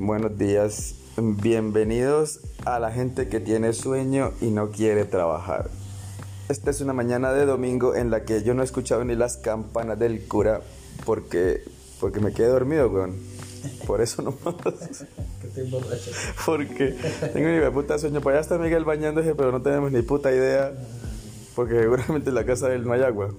buenos días. Bienvenidos a la gente que tiene sueño y no quiere trabajar. Esta es una mañana de domingo en la que yo no he escuchado ni las campanas del cura porque, porque me quedé dormido, weón. Por eso no Porque tengo ni puta sueño. Para allá está Miguel bañándose, pero no tenemos ni puta idea. Porque seguramente en la casa del no hay agua.